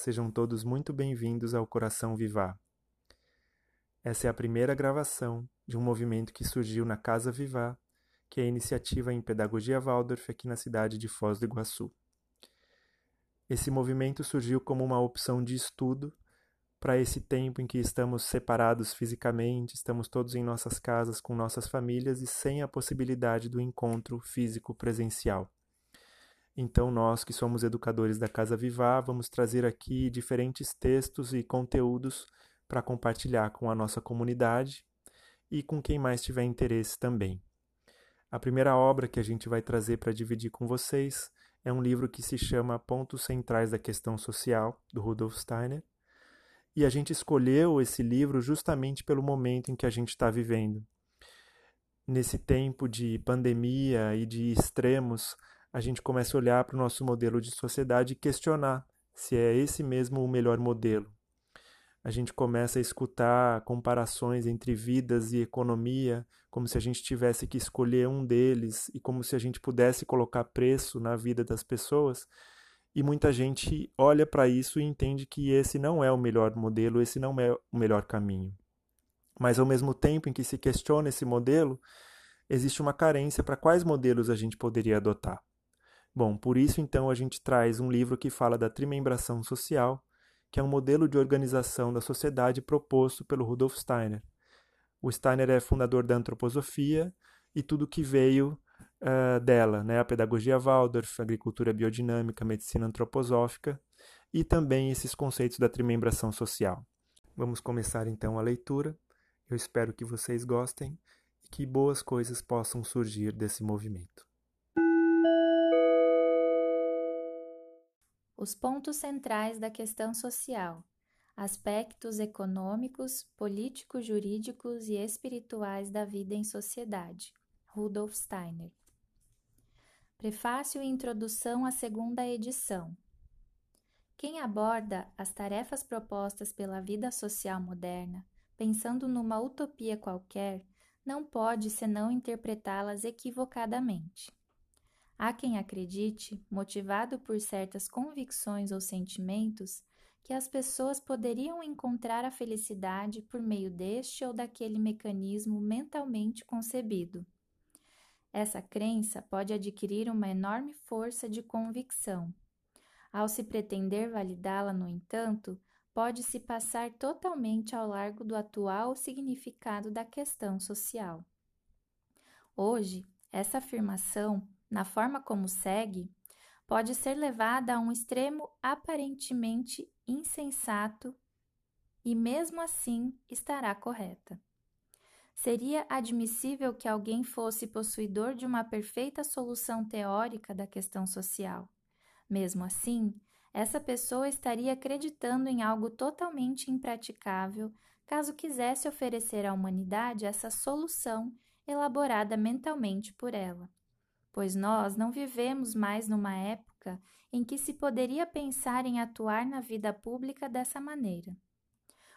sejam todos muito bem-vindos ao Coração Vivar. Essa é a primeira gravação de um movimento que surgiu na Casa Vivar, que é a iniciativa em Pedagogia Waldorf aqui na cidade de Foz do Iguaçu. Esse movimento surgiu como uma opção de estudo para esse tempo em que estamos separados fisicamente, estamos todos em nossas casas com nossas famílias e sem a possibilidade do encontro físico presencial. Então, nós que somos educadores da Casa Vivar, vamos trazer aqui diferentes textos e conteúdos para compartilhar com a nossa comunidade e com quem mais tiver interesse também. A primeira obra que a gente vai trazer para dividir com vocês é um livro que se chama Pontos Centrais da Questão Social, do Rudolf Steiner. E a gente escolheu esse livro justamente pelo momento em que a gente está vivendo. Nesse tempo de pandemia e de extremos, a gente começa a olhar para o nosso modelo de sociedade e questionar se é esse mesmo o melhor modelo a gente começa a escutar comparações entre vidas e economia, como se a gente tivesse que escolher um deles e como se a gente pudesse colocar preço na vida das pessoas. E muita gente olha para isso e entende que esse não é o melhor modelo, esse não é o melhor caminho. Mas ao mesmo tempo em que se questiona esse modelo, existe uma carência para quais modelos a gente poderia adotar. Bom, por isso então a gente traz um livro que fala da trimembração social, que é um modelo de organização da sociedade proposto pelo Rudolf Steiner. O Steiner é fundador da antroposofia e tudo que veio uh, dela, né? a pedagogia Waldorf, a agricultura biodinâmica, a medicina antroposófica e também esses conceitos da trimembração social. Vamos começar então a leitura. Eu espero que vocês gostem e que boas coisas possam surgir desse movimento. Os pontos centrais da questão social, aspectos econômicos, políticos, jurídicos e espirituais da vida em sociedade. Rudolf Steiner. Prefácio e introdução à segunda edição. Quem aborda as tarefas propostas pela vida social moderna, pensando numa utopia qualquer, não pode senão interpretá-las equivocadamente. Há quem acredite, motivado por certas convicções ou sentimentos, que as pessoas poderiam encontrar a felicidade por meio deste ou daquele mecanismo mentalmente concebido. Essa crença pode adquirir uma enorme força de convicção. Ao se pretender validá-la, no entanto, pode-se passar totalmente ao largo do atual significado da questão social. Hoje, essa afirmação na forma como segue, pode ser levada a um extremo aparentemente insensato e, mesmo assim, estará correta. Seria admissível que alguém fosse possuidor de uma perfeita solução teórica da questão social. Mesmo assim, essa pessoa estaria acreditando em algo totalmente impraticável caso quisesse oferecer à humanidade essa solução elaborada mentalmente por ela pois nós não vivemos mais numa época em que se poderia pensar em atuar na vida pública dessa maneira.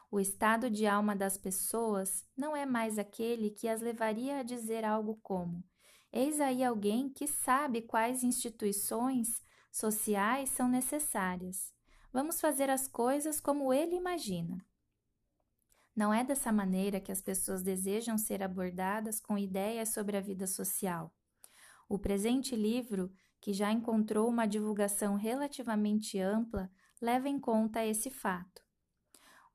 O estado de alma das pessoas não é mais aquele que as levaria a dizer algo como: Eis aí alguém que sabe quais instituições sociais são necessárias. Vamos fazer as coisas como ele imagina. Não é dessa maneira que as pessoas desejam ser abordadas com ideias sobre a vida social. O presente livro, que já encontrou uma divulgação relativamente ampla, leva em conta esse fato.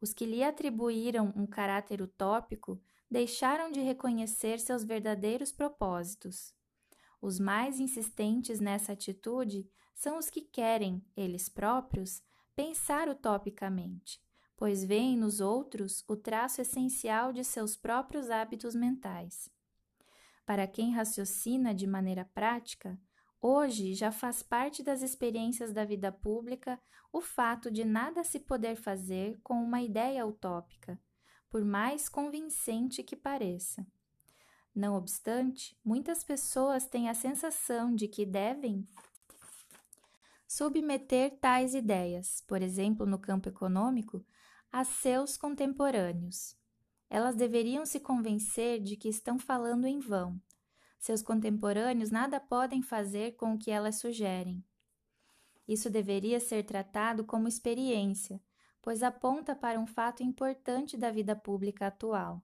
Os que lhe atribuíram um caráter utópico deixaram de reconhecer seus verdadeiros propósitos. Os mais insistentes nessa atitude são os que querem, eles próprios, pensar utopicamente, pois veem nos outros o traço essencial de seus próprios hábitos mentais. Para quem raciocina de maneira prática, hoje já faz parte das experiências da vida pública o fato de nada se poder fazer com uma ideia utópica, por mais convincente que pareça. Não obstante, muitas pessoas têm a sensação de que devem submeter tais ideias, por exemplo, no campo econômico, a seus contemporâneos. Elas deveriam se convencer de que estão falando em vão. Seus contemporâneos nada podem fazer com o que elas sugerem. Isso deveria ser tratado como experiência, pois aponta para um fato importante da vida pública atual.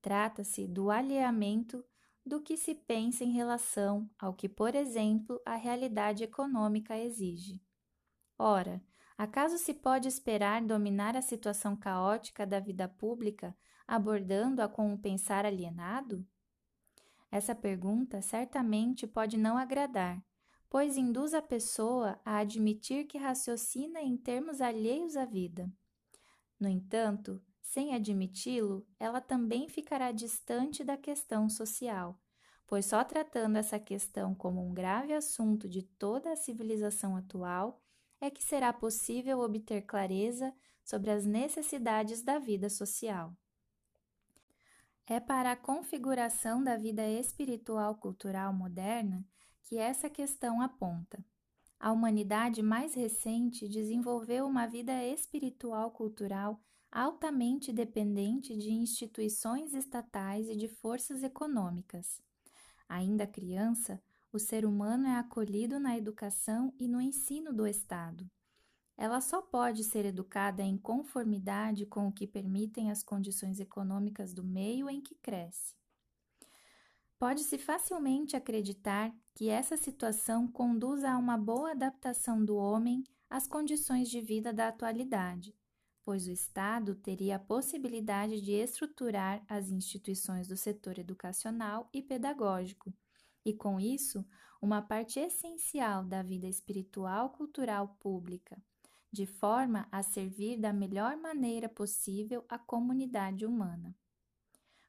Trata-se do alheamento do que se pensa em relação ao que, por exemplo, a realidade econômica exige. Ora, acaso se pode esperar dominar a situação caótica da vida pública abordando-a com um pensar alienado? Essa pergunta certamente pode não agradar, pois induz a pessoa a admitir que raciocina em termos alheios à vida. No entanto, sem admiti-lo, ela também ficará distante da questão social, pois só tratando essa questão como um grave assunto de toda a civilização atual é que será possível obter clareza sobre as necessidades da vida social. É para a configuração da vida espiritual cultural moderna que essa questão aponta. A humanidade mais recente desenvolveu uma vida espiritual cultural altamente dependente de instituições estatais e de forças econômicas. Ainda criança, o ser humano é acolhido na educação e no ensino do Estado. Ela só pode ser educada em conformidade com o que permitem as condições econômicas do meio em que cresce. Pode-se facilmente acreditar que essa situação conduza a uma boa adaptação do homem às condições de vida da atualidade, pois o Estado teria a possibilidade de estruturar as instituições do setor educacional e pedagógico, e com isso, uma parte essencial da vida espiritual cultural pública, de forma a servir da melhor maneira possível a comunidade humana.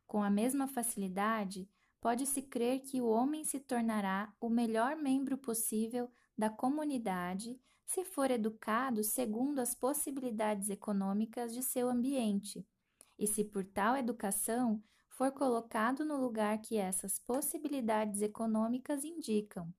Com a mesma facilidade, pode-se crer que o homem se tornará o melhor membro possível da comunidade se for educado segundo as possibilidades econômicas de seu ambiente, e se por tal educação for colocado no lugar que essas possibilidades econômicas indicam.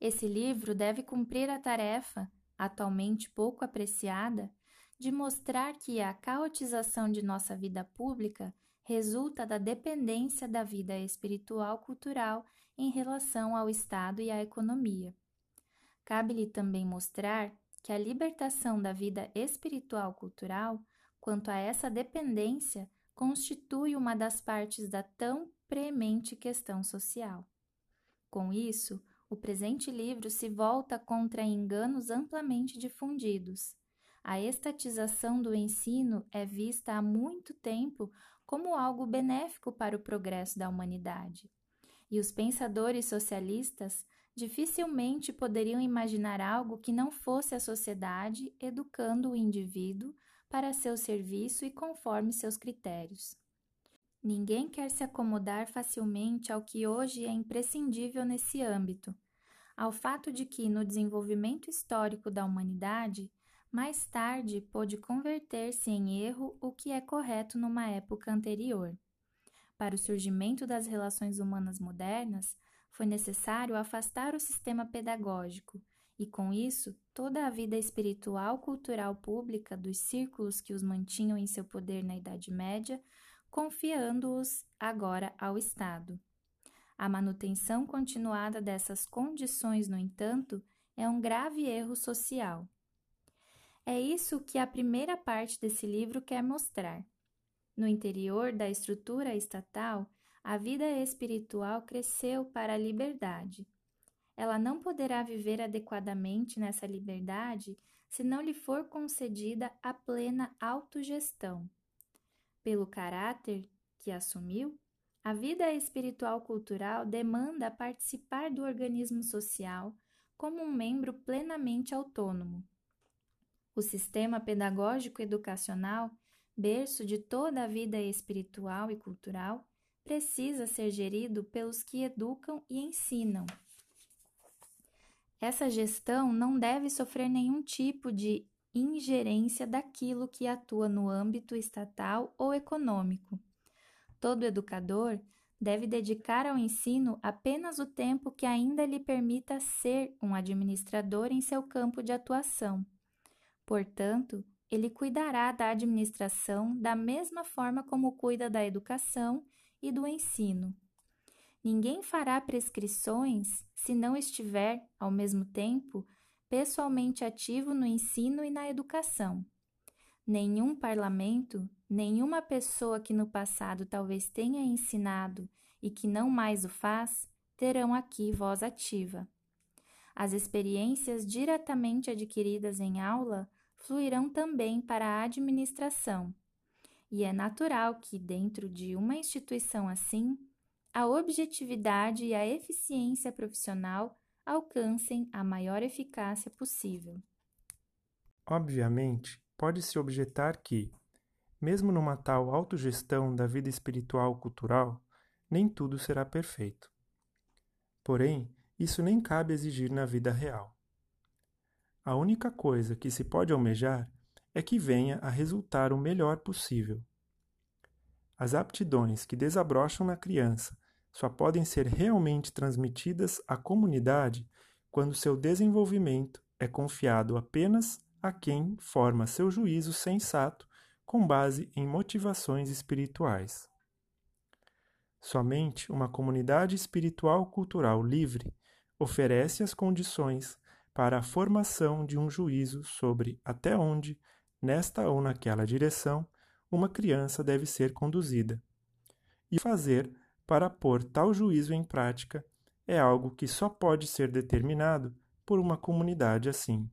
Esse livro deve cumprir a tarefa, atualmente pouco apreciada, de mostrar que a caotização de nossa vida pública resulta da dependência da vida espiritual cultural em relação ao Estado e à economia. Cabe-lhe também mostrar que a libertação da vida espiritual cultural, quanto a essa dependência, constitui uma das partes da tão premente questão social. Com isso, o presente livro se volta contra enganos amplamente difundidos. A estatização do ensino é vista há muito tempo como algo benéfico para o progresso da humanidade. E os pensadores socialistas dificilmente poderiam imaginar algo que não fosse a sociedade educando o indivíduo para seu serviço e conforme seus critérios. Ninguém quer se acomodar facilmente ao que hoje é imprescindível nesse âmbito, ao fato de que, no desenvolvimento histórico da humanidade, mais tarde pôde converter-se em erro o que é correto numa época anterior. Para o surgimento das relações humanas modernas, foi necessário afastar o sistema pedagógico e, com isso, toda a vida espiritual cultural pública dos círculos que os mantinham em seu poder na Idade Média, confiando-os agora ao Estado. A manutenção continuada dessas condições, no entanto, é um grave erro social. É isso que a primeira parte desse livro quer mostrar. No interior da estrutura estatal, a vida espiritual cresceu para a liberdade. Ela não poderá viver adequadamente nessa liberdade se não lhe for concedida a plena autogestão. Pelo caráter que assumiu, a vida espiritual cultural demanda participar do organismo social como um membro plenamente autônomo. O sistema pedagógico educacional, berço de toda a vida espiritual e cultural, precisa ser gerido pelos que educam e ensinam. Essa gestão não deve sofrer nenhum tipo de ingerência daquilo que atua no âmbito estatal ou econômico. Todo educador deve dedicar ao ensino apenas o tempo que ainda lhe permita ser um administrador em seu campo de atuação Portanto, ele cuidará da administração da mesma forma como cuida da educação e do ensino. Ninguém fará prescrições se não estiver, ao mesmo tempo, pessoalmente ativo no ensino e na educação. Nenhum parlamento, nenhuma pessoa que no passado talvez tenha ensinado e que não mais o faz, terão aqui voz ativa. As experiências diretamente adquiridas em aula fluirão também para a administração. E é natural que, dentro de uma instituição assim, a objetividade e a eficiência profissional alcancem a maior eficácia possível. Obviamente, pode-se objetar que, mesmo numa tal autogestão da vida espiritual cultural, nem tudo será perfeito. Porém, isso nem cabe exigir na vida real. A única coisa que se pode almejar é que venha a resultar o melhor possível. As aptidões que desabrocham na criança só podem ser realmente transmitidas à comunidade quando seu desenvolvimento é confiado apenas a quem forma seu juízo sensato com base em motivações espirituais. Somente uma comunidade espiritual cultural livre oferece as condições para a formação de um juízo sobre até onde, nesta ou naquela direção, uma criança deve ser conduzida. E fazer para pôr tal juízo em prática é algo que só pode ser determinado por uma comunidade assim.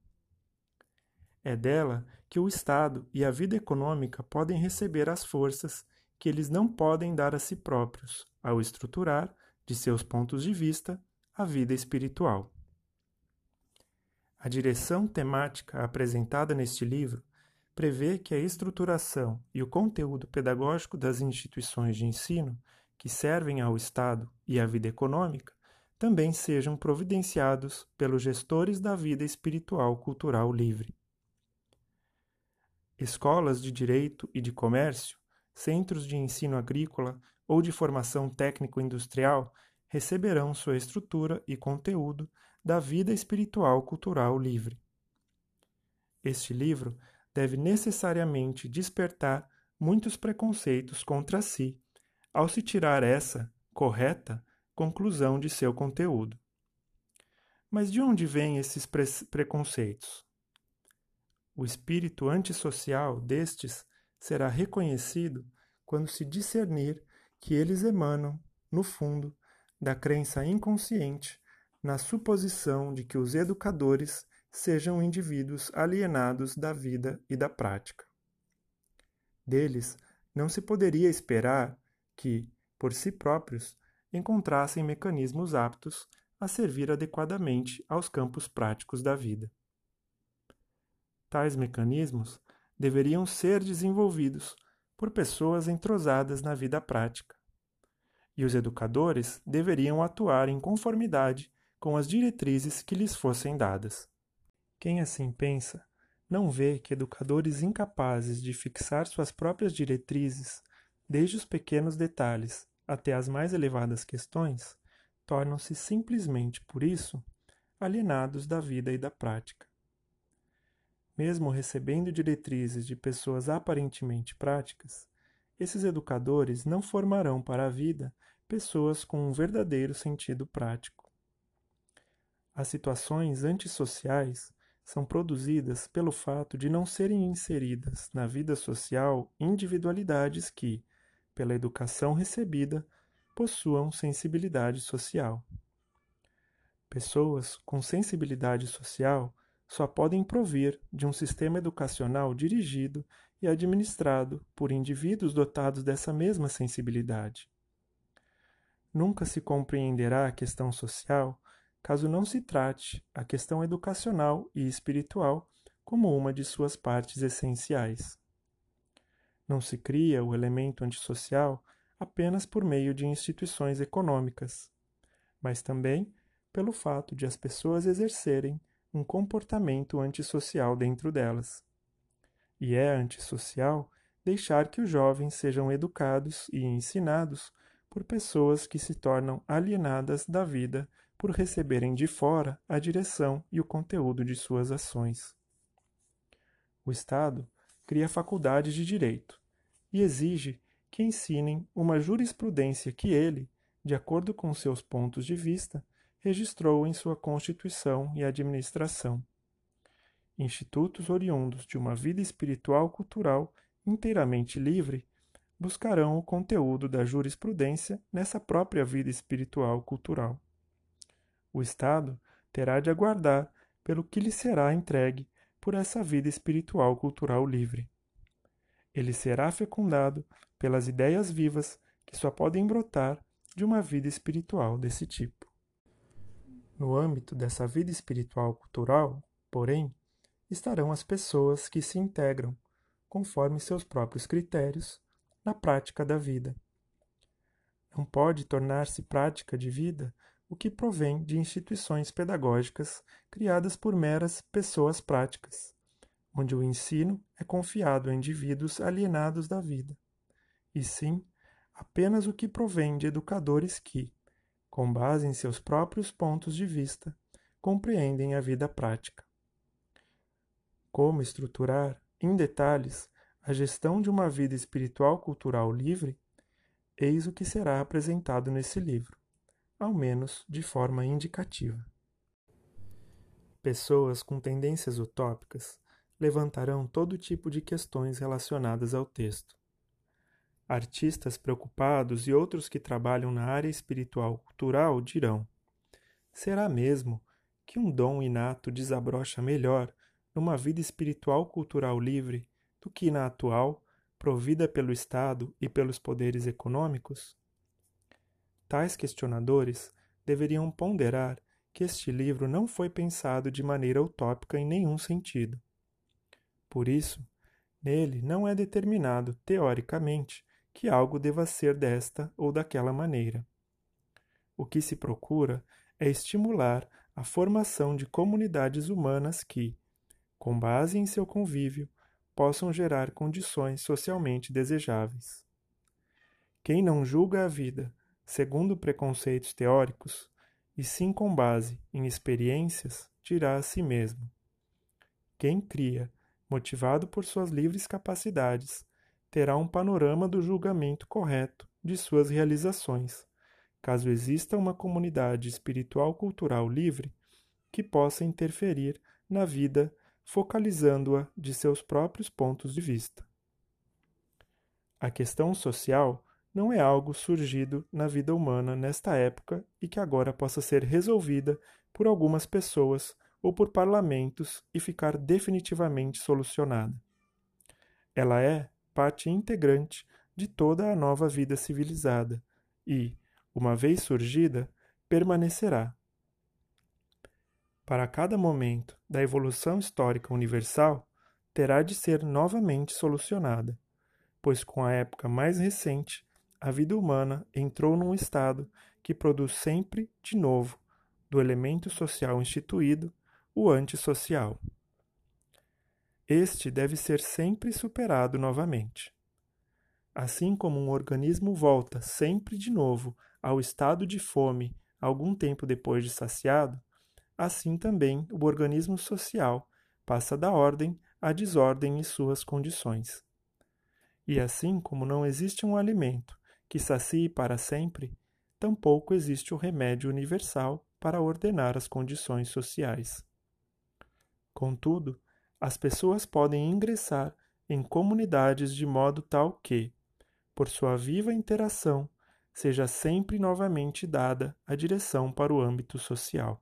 É dela que o Estado e a vida econômica podem receber as forças que eles não podem dar a si próprios, ao estruturar, de seus pontos de vista, a vida espiritual. A direção temática apresentada neste livro prevê que a estruturação e o conteúdo pedagógico das instituições de ensino que servem ao Estado e à vida econômica também sejam providenciados pelos gestores da vida espiritual cultural livre. Escolas de direito e de comércio, centros de ensino agrícola ou de formação técnico-industrial receberão sua estrutura e conteúdo da vida espiritual cultural livre. Este livro deve necessariamente despertar muitos preconceitos contra si ao se tirar essa correta conclusão de seu conteúdo. Mas de onde vêm esses pre preconceitos? O espírito antissocial destes será reconhecido quando se discernir que eles emanam, no fundo, da crença inconsciente na suposição de que os educadores sejam indivíduos alienados da vida e da prática. Deles não se poderia esperar que, por si próprios, encontrassem mecanismos aptos a servir adequadamente aos campos práticos da vida. Tais mecanismos deveriam ser desenvolvidos por pessoas entrosadas na vida prática, e os educadores deveriam atuar em conformidade com as diretrizes que lhes fossem dadas. Quem assim pensa, não vê que educadores incapazes de fixar suas próprias diretrizes desde os pequenos detalhes até as mais elevadas questões, tornam-se simplesmente por isso alienados da vida e da prática. Mesmo recebendo diretrizes de pessoas aparentemente práticas, esses educadores não formarão para a vida pessoas com um verdadeiro sentido prático. As situações antissociais são produzidas pelo fato de não serem inseridas na vida social individualidades que, pela educação recebida, possuam sensibilidade social. Pessoas com sensibilidade social só podem provir de um sistema educacional dirigido e administrado por indivíduos dotados dessa mesma sensibilidade. Nunca se compreenderá a questão social caso não se trate a questão educacional e espiritual como uma de suas partes essenciais. Não se cria o elemento antissocial apenas por meio de instituições econômicas, mas também pelo fato de as pessoas exercerem um comportamento antissocial dentro delas. E é antissocial deixar que os jovens sejam educados e ensinados por pessoas que se tornam alienadas da vida por receberem de fora a direção e o conteúdo de suas ações. O Estado cria faculdade de direito e exige que ensinem uma jurisprudência que ele, de acordo com seus pontos de vista, registrou em sua constituição e administração. Institutos oriundos de uma vida espiritual cultural inteiramente livre buscarão o conteúdo da jurisprudência nessa própria vida espiritual cultural. O Estado terá de aguardar pelo que lhe será entregue por essa vida espiritual cultural livre. Ele será fecundado pelas ideias vivas que só podem brotar de uma vida espiritual desse tipo. No âmbito dessa vida espiritual cultural, porém, estarão as pessoas que se integram, conforme seus próprios critérios, na prática da vida. Não pode tornar-se prática de vida o que provém de instituições pedagógicas criadas por meras pessoas práticas, onde o ensino é confiado a indivíduos alienados da vida, e sim apenas o que provém de educadores que, com base em seus próprios pontos de vista, compreendem a vida prática. Como estruturar, em detalhes, a gestão de uma vida espiritual cultural livre, eis o que será apresentado nesse livro, ao menos de forma indicativa. Pessoas com tendências utópicas levantarão todo tipo de questões relacionadas ao texto. Artistas preocupados e outros que trabalham na área espiritual cultural dirão: será mesmo que um dom inato desabrocha melhor numa vida espiritual cultural livre do que na atual, provida pelo Estado e pelos poderes econômicos? Tais questionadores deveriam ponderar que este livro não foi pensado de maneira utópica em nenhum sentido. Por isso, nele não é determinado, teoricamente, que algo deva ser desta ou daquela maneira. O que se procura é estimular a formação de comunidades humanas que, com base em seu convívio, possam gerar condições socialmente desejáveis. Quem não julga a vida segundo preconceitos teóricos, e sim com base em experiências, dirá a si mesmo. Quem cria, motivado por suas livres capacidades, terá um panorama do julgamento correto de suas realizações, caso exista uma comunidade espiritual cultural livre que possa interferir na vida focalizando-a de seus próprios pontos de vista. A questão social não é algo surgido na vida humana nesta época e que agora possa ser resolvida por algumas pessoas ou por parlamentos e ficar definitivamente solucionada. Ela é parte integrante de toda a nova vida civilizada e, uma vez surgida, permanecerá para cada momento da evolução histórica universal, terá de ser novamente solucionada, pois com a época mais recente, a vida humana entrou num estado que produz sempre, de novo, do elemento social instituído, o antissocial. Este deve ser sempre superado novamente. Assim como um organismo volta sempre de novo ao estado de fome algum tempo depois de saciado, assim também o organismo social passa da ordem à desordem em suas condições. E assim como não existe um alimento que sacie para sempre, tampouco existe o remédio universal para ordenar as condições sociais. Contudo, as pessoas podem ingressar em comunidades de modo tal que, por sua viva interação, seja sempre novamente dada a direção para o âmbito social.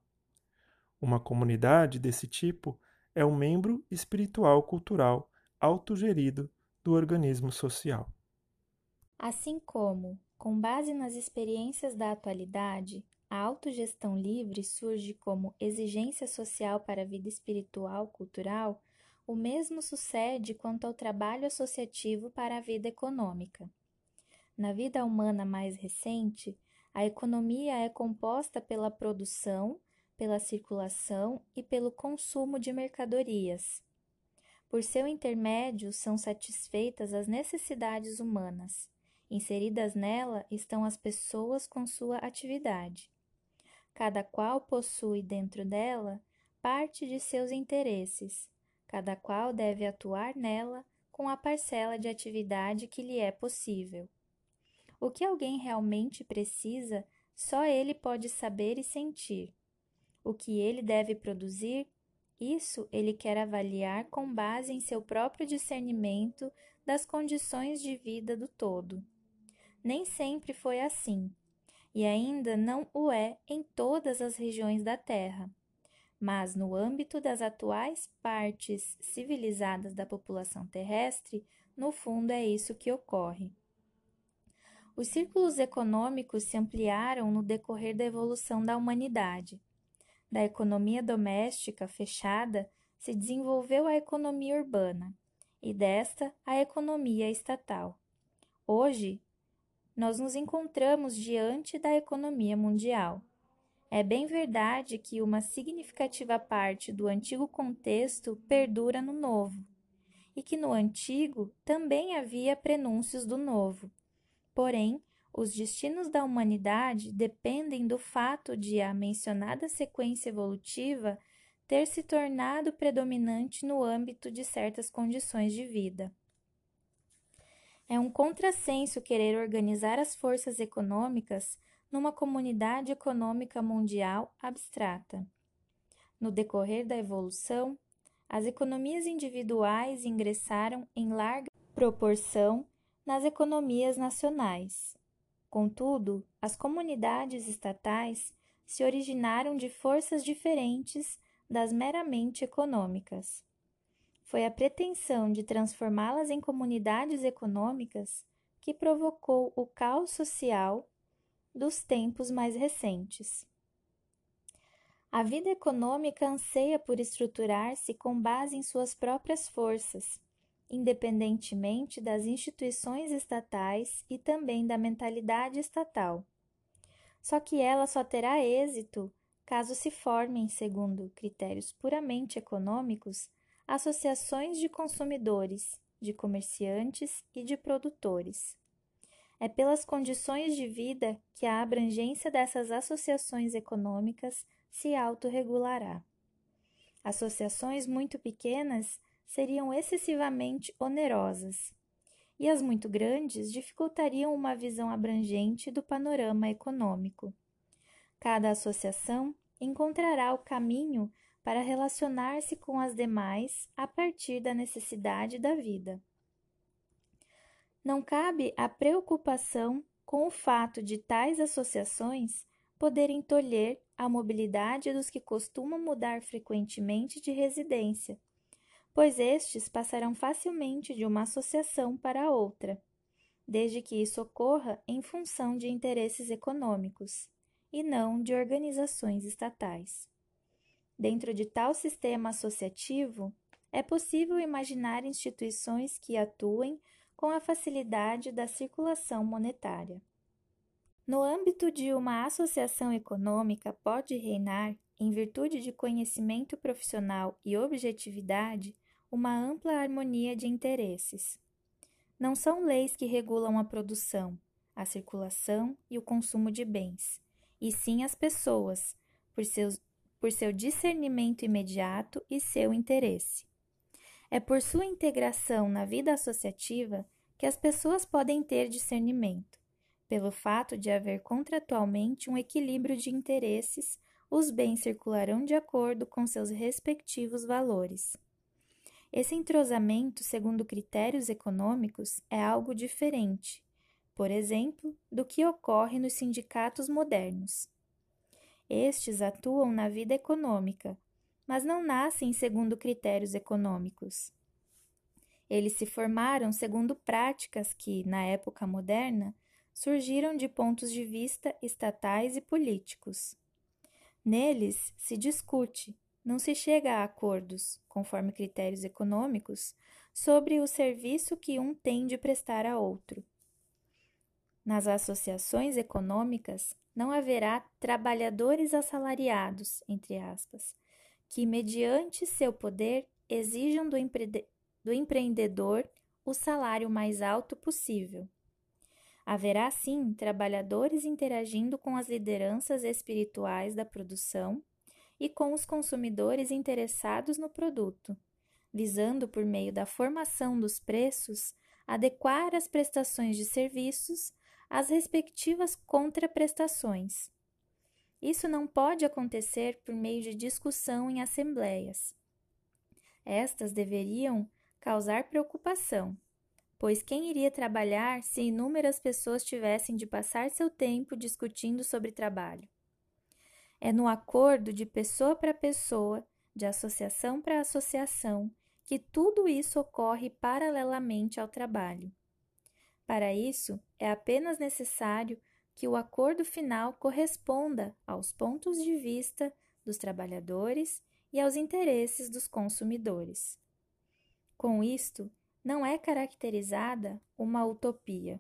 Uma comunidade desse tipo é um membro espiritual cultural autogerido do organismo social. Assim como, com base nas experiências da atualidade, a autogestão livre surge como exigência social para a vida espiritual cultural, o mesmo sucede quanto ao trabalho associativo para a vida econômica. Na vida humana mais recente, a economia é composta pela produção pela circulação e pelo consumo de mercadorias. Por seu intermédio são satisfeitas as necessidades humanas. Inseridas nela estão as pessoas com sua atividade. Cada qual possui dentro dela parte de seus interesses, cada qual deve atuar nela com a parcela de atividade que lhe é possível. O que alguém realmente precisa, só ele pode saber e sentir. O que ele deve produzir, isso ele quer avaliar com base em seu próprio discernimento das condições de vida do todo. Nem sempre foi assim, e ainda não o é em todas as regiões da Terra. Mas, no âmbito das atuais partes civilizadas da população terrestre, no fundo é isso que ocorre. Os círculos econômicos se ampliaram no decorrer da evolução da humanidade. Da economia doméstica fechada se desenvolveu a economia urbana e desta a economia estatal. Hoje, nós nos encontramos diante da economia mundial. É bem verdade que uma significativa parte do antigo contexto perdura no novo, e que no antigo também havia prenúncios do novo. Porém, os destinos da humanidade dependem do fato de a mencionada sequência evolutiva ter se tornado predominante no âmbito de certas condições de vida. É um contrassenso querer organizar as forças econômicas numa comunidade econômica mundial abstrata. No decorrer da evolução, as economias individuais ingressaram em larga proporção nas economias nacionais. Contudo, as comunidades estatais se originaram de forças diferentes das meramente econômicas. Foi a pretensão de transformá-las em comunidades econômicas que provocou o caos social dos tempos mais recentes. A vida econômica anseia por estruturar-se com base em suas próprias forças, independentemente das instituições estatais e também da mentalidade estatal. Só que ela só terá êxito caso se formem, segundo critérios puramente econômicos, associações de consumidores, de comerciantes e de produtores. É pelas condições de vida que a abrangência dessas associações econômicas se autorregulará. Associações muito pequenas seriam excessivamente onerosas, e as muito grandes dificultariam uma visão abrangente do panorama econômico. Cada associação encontrará o caminho para relacionar-se com as demais a partir da necessidade da vida. Não cabe a preocupação com o fato de tais associações poderem tolher a mobilidade dos que costumam mudar frequentemente de residência, pois estes passarão facilmente de uma associação para outra, desde que isso ocorra em função de interesses econômicos e não de organizações estatais. Dentro de tal sistema associativo, é possível imaginar instituições que atuem com a facilidade da circulação monetária. No âmbito de uma associação econômica, pode reinar, em virtude de conhecimento profissional e objetividade, uma ampla harmonia de interesses. Não são leis que regulam a produção, a circulação e o consumo de bens, e sim as pessoas, por seus por seu discernimento imediato e seu interesse. É por sua integração na vida associativa que as pessoas podem ter discernimento. Pelo fato de haver contratualmente um equilíbrio de interesses, os bens circularão de acordo com seus respectivos valores. Esse entrosamento, segundo critérios econômicos, é algo diferente, por exemplo, do que ocorre nos sindicatos modernos. Estes atuam na vida econômica, mas não nascem segundo critérios econômicos. Eles se formaram segundo práticas que, na época moderna, surgiram de pontos de vista estatais e políticos. Neles se discute, não se chega a acordos, conforme critérios econômicos, sobre o serviço que um tem de prestar a outro. Nas associações econômicas, não haverá trabalhadores assalariados, entre aspas, que, mediante seu poder, exijam do, empre do empreendedor o salário mais alto possível. Haverá, sim, trabalhadores interagindo com as lideranças espirituais da produção e com os consumidores interessados no produto, visando, por meio da formação dos preços, adequar as prestações de serviços às respectivas contraprestações. Isso não pode acontecer por meio de discussão em assembleias. Estas deveriam causar preocupação, pois quem iria trabalhar se inúmeras pessoas tivessem de passar seu tempo discutindo sobre trabalho? É no acordo de pessoa para pessoa, de associação para associação, que tudo isso ocorre paralelamente ao trabalho. Para isso, é apenas necessário que o acordo final corresponda aos pontos de vista dos trabalhadores e aos interesses dos consumidores. Com isto, não é caracterizada uma utopia,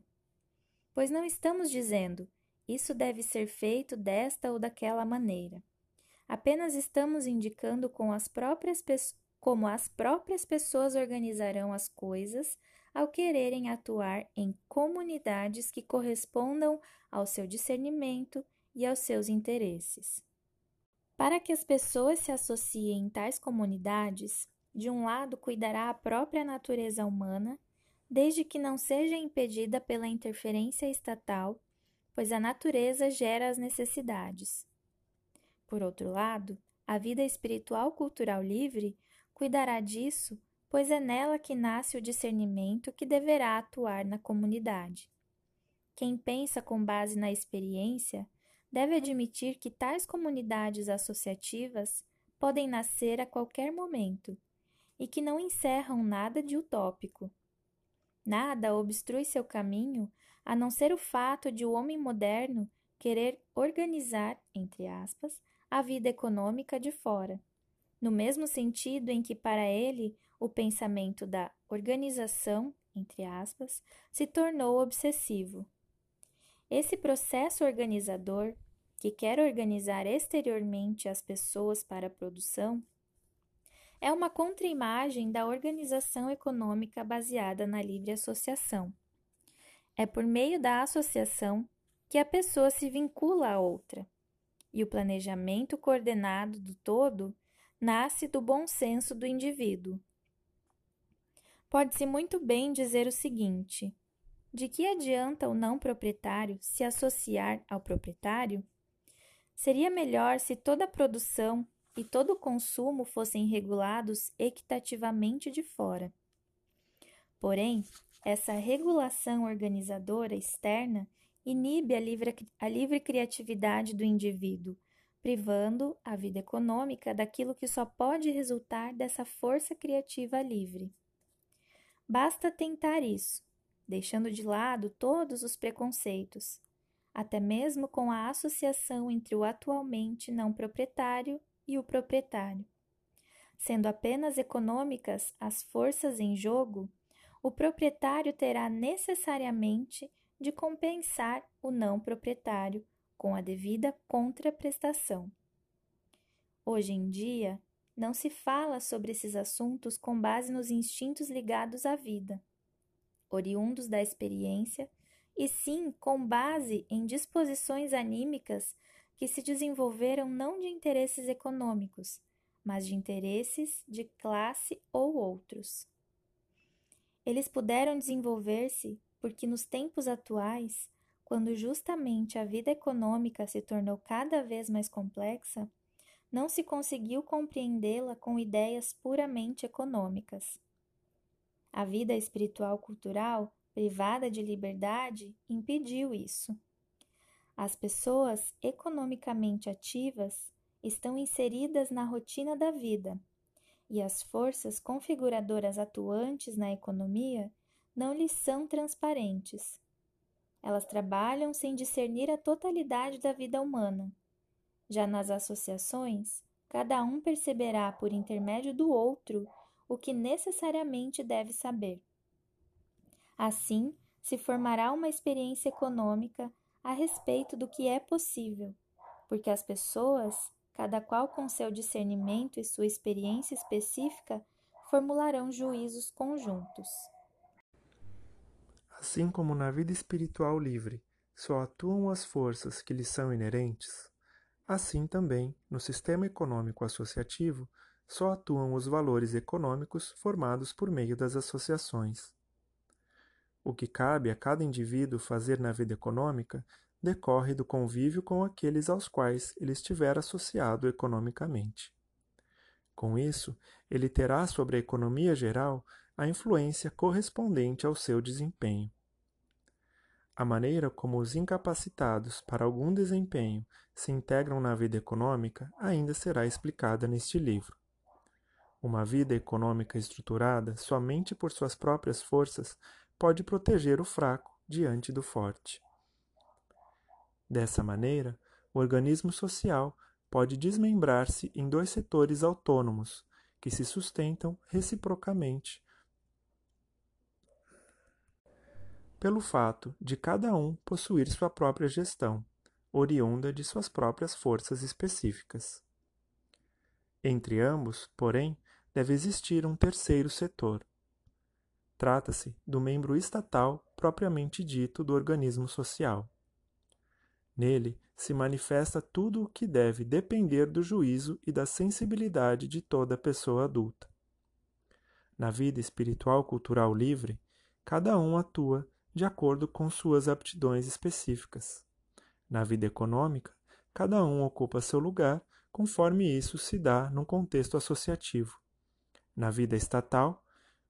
pois não estamos dizendo isso deve ser feito desta ou daquela maneira. Apenas estamos indicando com as próprias como as próprias pessoas organizarão as coisas ao quererem atuar em comunidades que correspondam ao seu discernimento e aos seus interesses. Para que as pessoas se associem em tais comunidades, de um lado cuidará a própria natureza humana, desde que não seja impedida pela interferência estatal, pois a natureza gera as necessidades. Por outro lado, a vida espiritual cultural livre cuidará disso, pois é nela que nasce o discernimento que deverá atuar na comunidade. Quem pensa com base na experiência deve admitir que tais comunidades associativas podem nascer a qualquer momento e que não encerram nada de utópico. Nada obstrui seu caminho a não ser o fato de o homem moderno querer organizar, entre aspas, a vida econômica de fora no mesmo sentido em que para ele o pensamento da organização, entre aspas, se tornou obsessivo. Esse processo organizador, que quer organizar exteriormente as pessoas para a produção, é uma contraimagem da organização econômica baseada na livre associação. É por meio da associação que a pessoa se vincula a outra, e o planejamento coordenado do todo nasce do bom senso do indivíduo. Pode-se muito bem dizer o seguinte: de que adianta o não proprietário se associar ao proprietário? Seria melhor se toda a produção e todo o consumo fossem regulados equitativamente de fora. Porém, essa regulação organizadora externa inibe a livre, a livre criatividade do indivíduo privando a vida econômica daquilo que só pode resultar dessa força criativa livre. Basta tentar isso, deixando de lado todos os preconceitos, até mesmo com a associação entre o atualmente não proprietário e o proprietário. Sendo apenas econômicas as forças em jogo, o proprietário terá necessariamente de compensar o não proprietário com a devida contraprestação. Hoje em dia, não se fala sobre esses assuntos com base nos instintos ligados à vida, oriundos da experiência, e sim com base em disposições anímicas que se desenvolveram não de interesses econômicos, mas de interesses de classe ou outros. Eles puderam desenvolver-se porque nos tempos atuais quando justamente a vida econômica se tornou cada vez mais complexa, não se conseguiu compreendê-la com ideias puramente econômicas. A vida espiritual cultural, privada de liberdade, impediu isso. As pessoas economicamente ativas estão inseridas na rotina da vida, e as forças configuradoras atuantes na economia não lhes são transparentes elas trabalham sem discernir a totalidade da vida humana. Já nas associações, cada um perceberá por intermédio do outro o que necessariamente deve saber. Assim, se formará uma experiência econômica a respeito do que é possível, porque as pessoas, cada qual com seu discernimento e sua experiência específica, formularão juízos conjuntos. Assim como na vida espiritual livre só atuam as forças que lhes são inerentes, assim também no sistema econômico associativo só atuam os valores econômicos formados por meio das associações. O que cabe a cada indivíduo fazer na vida econômica decorre do convívio com aqueles aos quais ele estiver associado economicamente. Com isso, ele terá sobre a economia geral a influência correspondente ao seu desempenho. A maneira como os incapacitados para algum desempenho se integram na vida econômica ainda será explicada neste livro. Uma vida econômica estruturada somente por suas próprias forças pode proteger o fraco diante do forte. Dessa maneira, o organismo social pode desmembrar-se em dois setores autônomos, que se sustentam reciprocamente pelo fato de cada um possuir sua própria gestão, oriunda de suas próprias forças específicas. Entre ambos, porém, deve existir um terceiro setor. Trata-se do membro estatal propriamente dito do organismo social. Nele se manifesta tudo o que deve depender do juízo e da sensibilidade de toda pessoa adulta. Na vida espiritual cultural livre, cada um atua de acordo com suas aptidões específicas. Na vida econômica, cada um ocupa seu lugar conforme isso se dá num contexto associativo. Na vida estatal,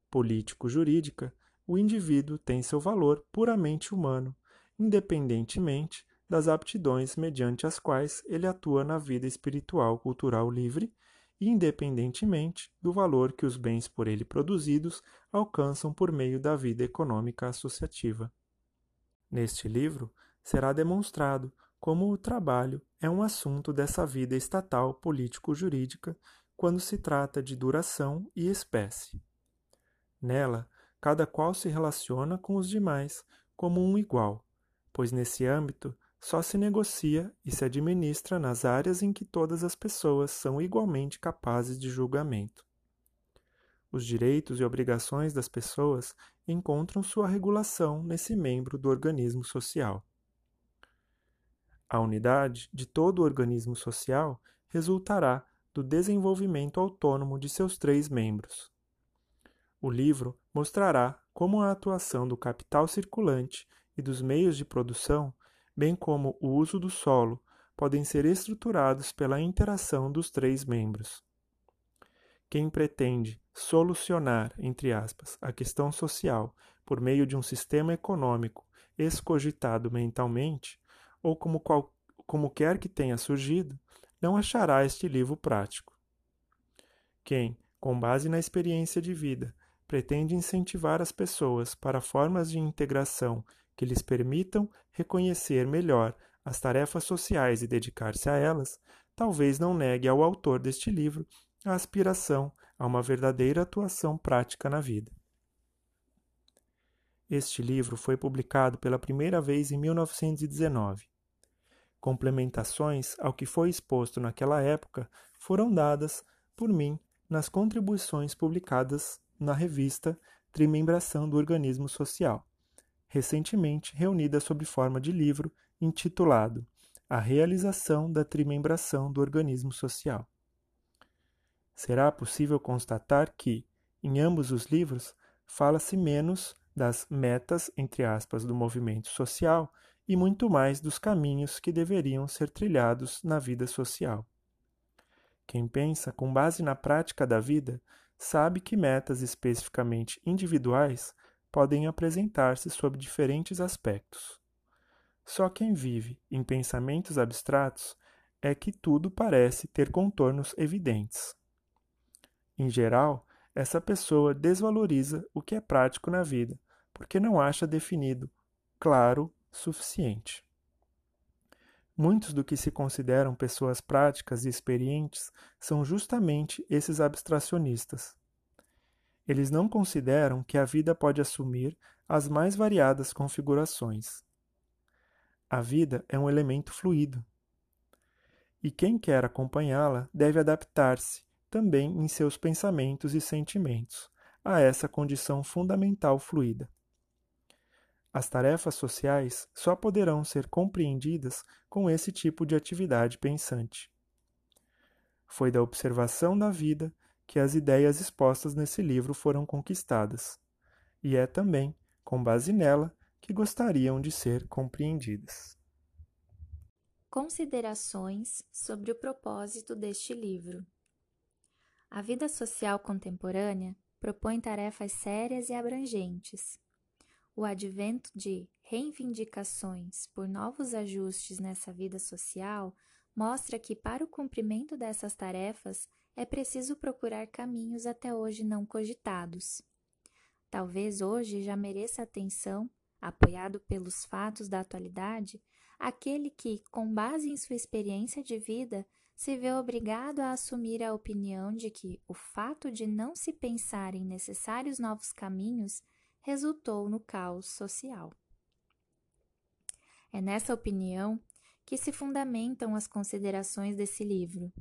político-jurídica, o indivíduo tem seu valor puramente humano, independentemente das aptidões mediante as quais ele atua na vida espiritual cultural livre, independentemente do valor que os bens por ele produzidos alcançam por meio da vida econômica associativa. Neste livro será demonstrado como o trabalho é um assunto dessa vida estatal político-jurídica quando se trata de duração e espécie. Nela, cada qual se relaciona com os demais como um igual, pois nesse âmbito só se negocia e se administra nas áreas em que todas as pessoas são igualmente capazes de julgamento. Os direitos e obrigações das pessoas encontram sua regulação nesse membro do organismo social. A unidade de todo o organismo social resultará do desenvolvimento autônomo de seus três membros. O livro mostrará como a atuação do capital circulante e dos meios de produção bem como o uso do solo, podem ser estruturados pela interação dos três membros. Quem pretende solucionar, entre aspas, a questão social por meio de um sistema econômico escogitado mentalmente, ou como, qual, como quer que tenha surgido, não achará este livro prático. Quem, com base na experiência de vida, pretende incentivar as pessoas para formas de integração que lhes permitam reconhecer melhor as tarefas sociais e dedicar-se a elas, talvez não negue ao autor deste livro a aspiração a uma verdadeira atuação prática na vida. Este livro foi publicado pela primeira vez em 1919. Complementações ao que foi exposto naquela época foram dadas por mim nas contribuições publicadas na revista Trimembração do Organismo Social recentemente reunida sob forma de livro intitulado A Realização da Trimembração do Organismo Social. Será possível constatar que, em ambos os livros, fala-se menos das metas, entre aspas, do movimento social e muito mais dos caminhos que deveriam ser trilhados na vida social. Quem pensa com base na prática da vida sabe que metas especificamente individuais podem apresentar-se sob diferentes aspectos. Só quem vive em pensamentos abstratos é que tudo parece ter contornos evidentes. Em geral, essa pessoa desvaloriza o que é prático na vida, porque não acha definido, claro, suficiente. Muitos do que se consideram pessoas práticas e experientes são justamente esses abstracionistas. Eles não consideram que a vida pode assumir as mais variadas configurações. A vida é um elemento fluido. E quem quer acompanhá-la deve adaptar-se, também em seus pensamentos e sentimentos, a essa condição fundamental fluida. As tarefas sociais só poderão ser compreendidas com esse tipo de atividade pensante. Foi da observação da vida que as ideias expostas nesse livro foram conquistadas, e é também com base nela que gostariam de ser compreendidas. Considerações sobre o propósito deste livro. A vida social contemporânea propõe tarefas sérias e abrangentes. O advento de reivindicações por novos ajustes nessa vida social mostra que, para o cumprimento dessas tarefas, é preciso procurar caminhos até hoje não cogitados. Talvez hoje já mereça atenção, apoiado pelos fatos da atualidade, aquele que, com base em sua experiência de vida, se vê obrigado a assumir a opinião de que o fato de não se pensar em necessários novos caminhos resultou no caos social. É nessa opinião que se fundamentam as considerações desse livro.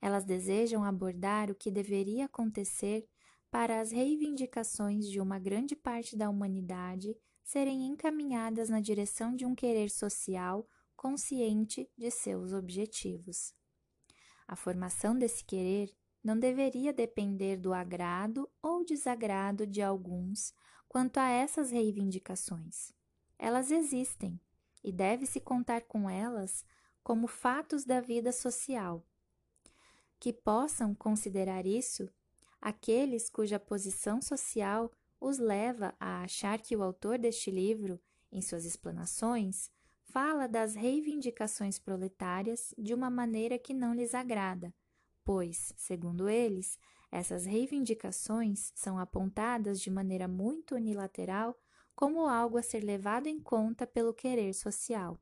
Elas desejam abordar o que deveria acontecer para as reivindicações de uma grande parte da humanidade serem encaminhadas na direção de um querer social consciente de seus objetivos. A formação desse querer não deveria depender do agrado ou desagrado de alguns quanto a essas reivindicações. Elas existem e deve-se contar com elas como fatos da vida social. Que possam considerar isso aqueles cuja posição social os leva a achar que o autor deste livro, em suas explanações, fala das reivindicações proletárias de uma maneira que não lhes agrada, pois, segundo eles, essas reivindicações são apontadas de maneira muito unilateral como algo a ser levado em conta pelo querer social.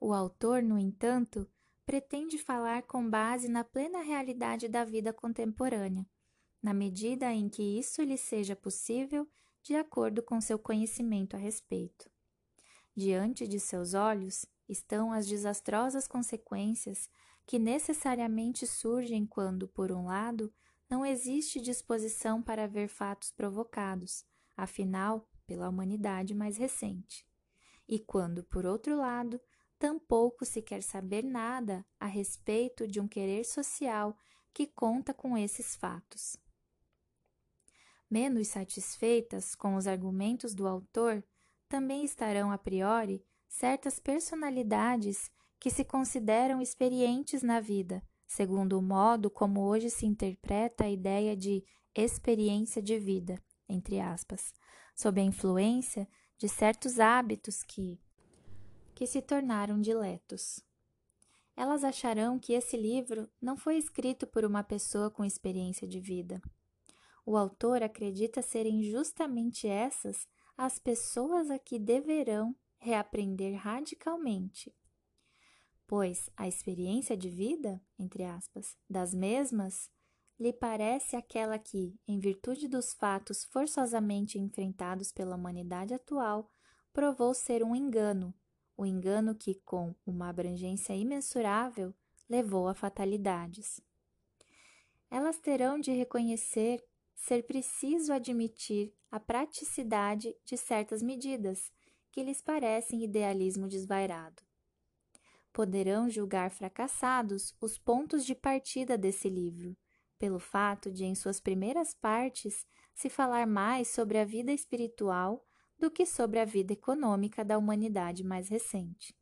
O autor, no entanto, pretende falar com base na plena realidade da vida contemporânea, na medida em que isso lhe seja possível de acordo com seu conhecimento a respeito. Diante de seus olhos estão as desastrosas consequências que necessariamente surgem quando, por um lado, não existe disposição para ver fatos provocados, afinal, pela humanidade mais recente. E quando, por outro lado, tampouco se quer saber nada a respeito de um querer social que conta com esses fatos. Menos satisfeitas com os argumentos do autor, também estarão a priori certas personalidades que se consideram experientes na vida, segundo o modo como hoje se interpreta a ideia de experiência de vida, entre aspas, sob a influência de certos hábitos que que se tornaram diletos. Elas acharão que esse livro não foi escrito por uma pessoa com experiência de vida. O autor acredita serem justamente essas as pessoas a que deverão reaprender radicalmente. Pois a experiência de vida, entre aspas, das mesmas lhe parece aquela que, em virtude dos fatos forçosamente enfrentados pela humanidade atual, provou ser um engano, o engano que, com uma abrangência imensurável, levou a fatalidades. Elas terão de reconhecer ser preciso admitir a praticidade de certas medidas que lhes parecem idealismo desvairado. Poderão julgar fracassados os pontos de partida desse livro pelo fato de, em suas primeiras partes, se falar mais sobre a vida espiritual do que sobre a vida econômica da humanidade mais recente.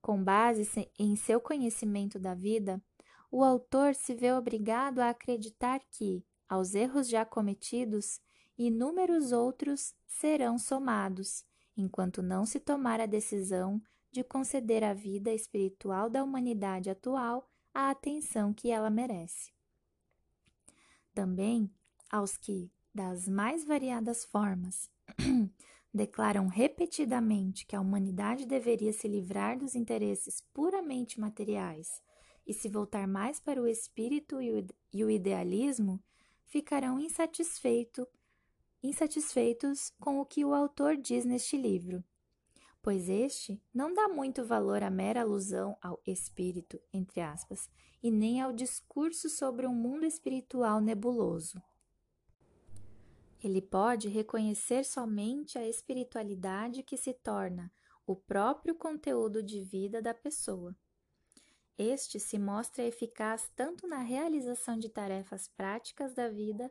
Com base em seu conhecimento da vida, o autor se vê obrigado a acreditar que, aos erros já cometidos, inúmeros outros serão somados, enquanto não se tomar a decisão de conceder à vida espiritual da humanidade atual a atenção que ela merece também aos que, das mais variadas formas, declaram repetidamente que a humanidade deveria se livrar dos interesses puramente materiais e se voltar mais para o espírito e o idealismo, ficarão insatisfeito, insatisfeitos com o que o autor diz neste livro, pois este não dá muito valor à mera alusão ao espírito, entre aspas, e nem ao discurso sobre um mundo espiritual nebuloso. Ele pode reconhecer somente a espiritualidade que se torna o próprio conteúdo de vida da pessoa. Este se mostra eficaz tanto na realização de tarefas práticas da vida,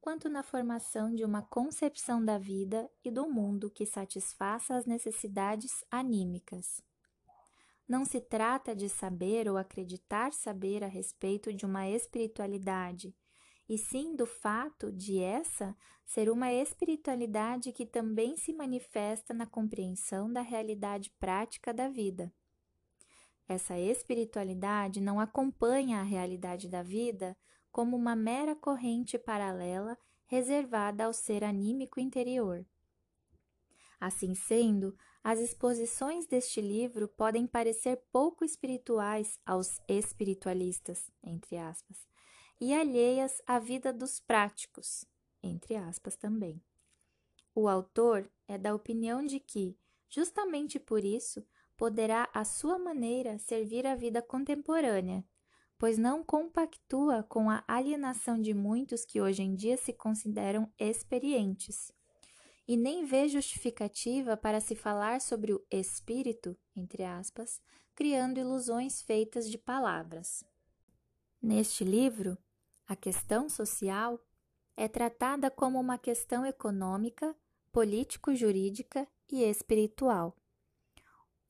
quanto na formação de uma concepção da vida e do mundo que satisfaça as necessidades anímicas. Não se trata de saber ou acreditar saber a respeito de uma espiritualidade, e sim do fato de essa ser uma espiritualidade que também se manifesta na compreensão da realidade prática da vida. Essa espiritualidade não acompanha a realidade da vida como uma mera corrente paralela reservada ao ser anímico interior. Assim sendo, as exposições deste livro podem parecer pouco espirituais aos espiritualistas, entre aspas, e alheias à vida dos práticos, entre aspas também. O autor é da opinião de que, justamente por isso, poderá à sua maneira servir a vida contemporânea, pois não compactua com a alienação de muitos que hoje em dia se consideram experientes e nem vê justificativa para se falar sobre o espírito, entre aspas, criando ilusões feitas de palavras. Neste livro, a questão social é tratada como uma questão econômica, político-jurídica e espiritual.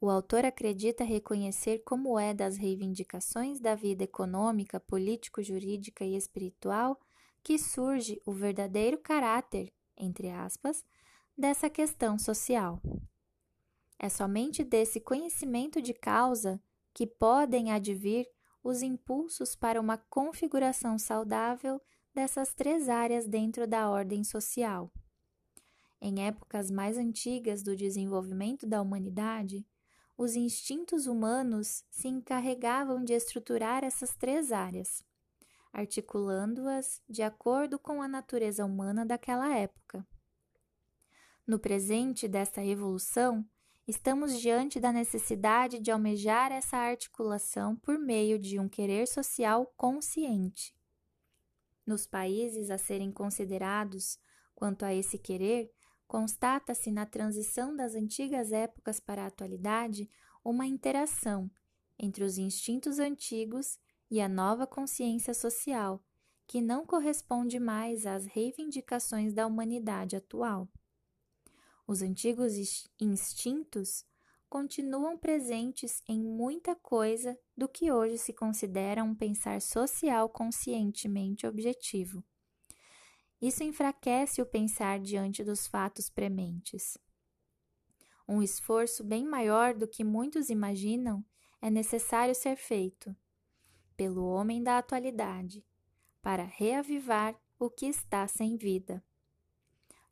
O autor acredita reconhecer como é das reivindicações da vida econômica, político-jurídica e espiritual que surge o verdadeiro caráter, entre aspas, dessa questão social. É somente desse conhecimento de causa que podem advir os impulsos para uma configuração saudável dessas três áreas dentro da ordem social. Em épocas mais antigas do desenvolvimento da humanidade, os instintos humanos se encarregavam de estruturar essas três áreas, articulando-as de acordo com a natureza humana daquela época. No presente desta evolução, estamos diante da necessidade de almejar essa articulação por meio de um querer social consciente. Nos países a serem considerados quanto a esse querer, constata-se na transição das antigas épocas para a atualidade uma interação entre os instintos antigos e a nova consciência social, que não corresponde mais às reivindicações da humanidade atual. Os antigos instintos continuam presentes em muita coisa do que hoje se considera um pensar social conscientemente objetivo. Isso enfraquece o pensar diante dos fatos prementes. Um esforço bem maior do que muitos imaginam é necessário ser feito pelo homem da atualidade para reavivar o que está sem vida.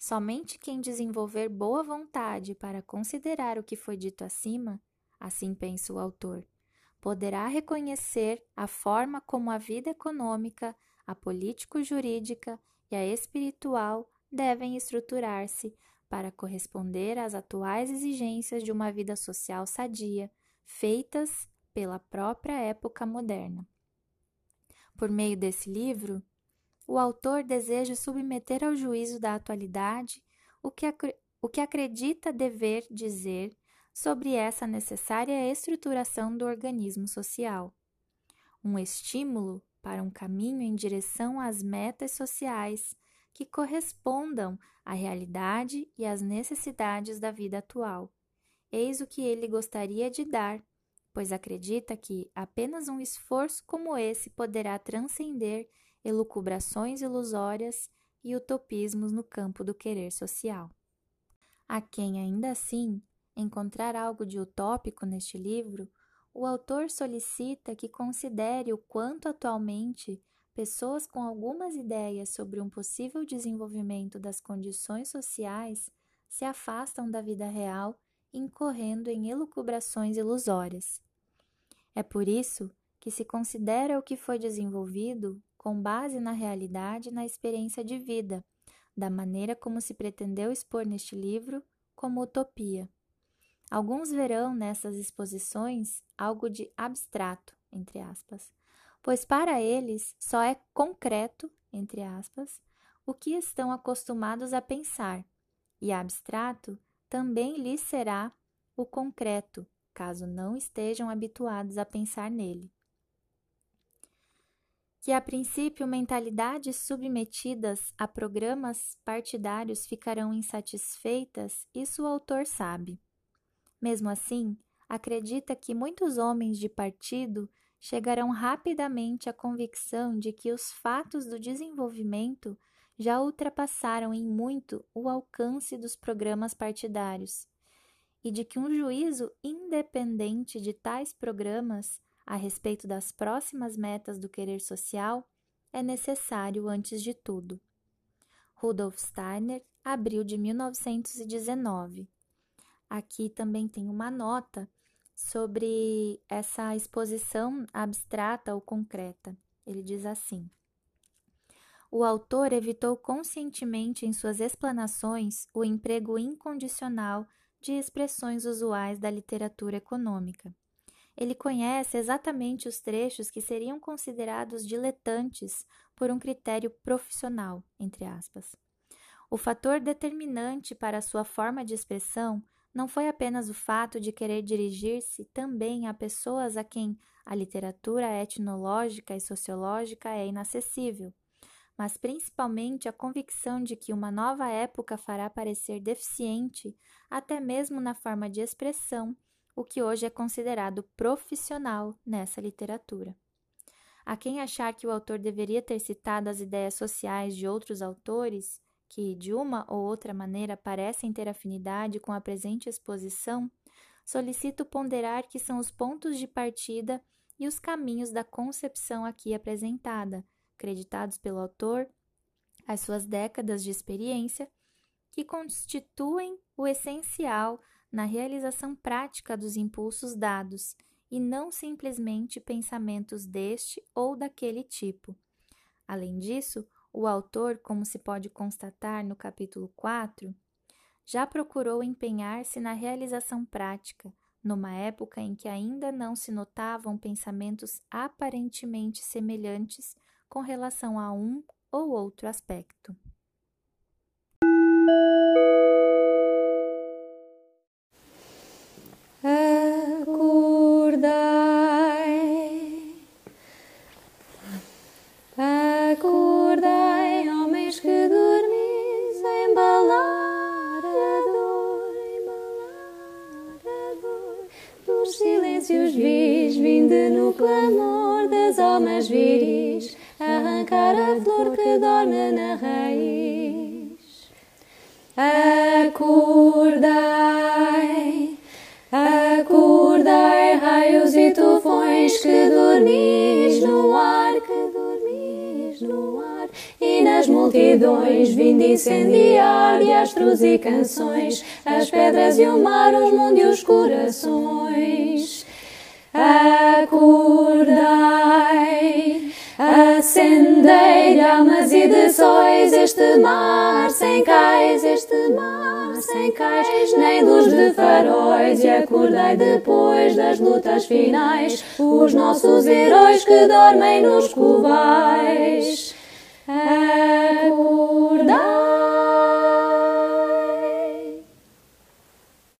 Somente quem desenvolver boa vontade para considerar o que foi dito acima, assim pensa o autor, poderá reconhecer a forma como a vida econômica, a político-jurídica e a espiritual devem estruturar-se para corresponder às atuais exigências de uma vida social sadia, feitas pela própria época moderna. Por meio desse livro, o autor deseja submeter ao juízo da atualidade o que, o que acredita dever dizer sobre essa necessária estruturação do organismo social. Um estímulo para um caminho em direção às metas sociais que correspondam à realidade e às necessidades da vida atual. Eis o que ele gostaria de dar, pois acredita que apenas um esforço como esse poderá transcender elucubrações ilusórias e utopismos no campo do querer social. A quem ainda assim encontrar algo de utópico neste livro, o autor solicita que considere o quanto atualmente pessoas com algumas ideias sobre um possível desenvolvimento das condições sociais se afastam da vida real, incorrendo em elucubrações ilusórias. É por isso que se considera o que foi desenvolvido com base na realidade e na experiência de vida, da maneira como se pretendeu expor neste livro como utopia. Alguns verão nessas exposições algo de abstrato, entre aspas, pois para eles só é concreto, entre aspas, o que estão acostumados a pensar, e abstrato também lhes será o concreto, caso não estejam habituados a pensar nele. Que a princípio mentalidades submetidas a programas partidários ficarão insatisfeitas, isso o autor sabe. Mesmo assim, acredita que muitos homens de partido chegarão rapidamente à convicção de que os fatos do desenvolvimento já ultrapassaram em muito o alcance dos programas partidários e de que um juízo independente de tais programas a respeito das próximas metas do querer social é necessário antes de tudo. Rudolf Steiner, abril de 1919. Aqui também tem uma nota sobre essa exposição abstrata ou concreta. Ele diz assim: O autor evitou conscientemente em suas explanações o emprego incondicional de expressões usuais da literatura econômica. Ele conhece exatamente os trechos que seriam considerados diletantes por um critério profissional, entre aspas. O fator determinante para a sua forma de expressão não foi apenas o fato de querer dirigir-se também a pessoas a quem a literatura etnológica e sociológica é inacessível, mas principalmente a convicção de que uma nova época fará parecer deficiente, até mesmo na forma de expressão, o que hoje é considerado profissional nessa literatura. A quem achar que o autor deveria ter citado as ideias sociais de outros autores, que de uma ou outra maneira parecem ter afinidade com a presente exposição, solicito ponderar que são os pontos de partida e os caminhos da concepção aqui apresentada, creditados pelo autor, as suas décadas de experiência, que constituem o essencial na realização prática dos impulsos dados e não simplesmente pensamentos deste ou daquele tipo. Além disso, o autor, como se pode constatar no capítulo 4, já procurou empenhar-se na realização prática, numa época em que ainda não se notavam pensamentos aparentemente semelhantes com relação a um ou outro aspecto. Silêncios multidões vinde incendiar de astros e canções, as pedras e o mar, os mundos e os corações. Acordai, acendei de almas e de sóis este mar sem cais, este mar sem cais, nem luz de faróis, e acordai depois das lutas finais, os nossos heróis que dormem nos covais. Acordai.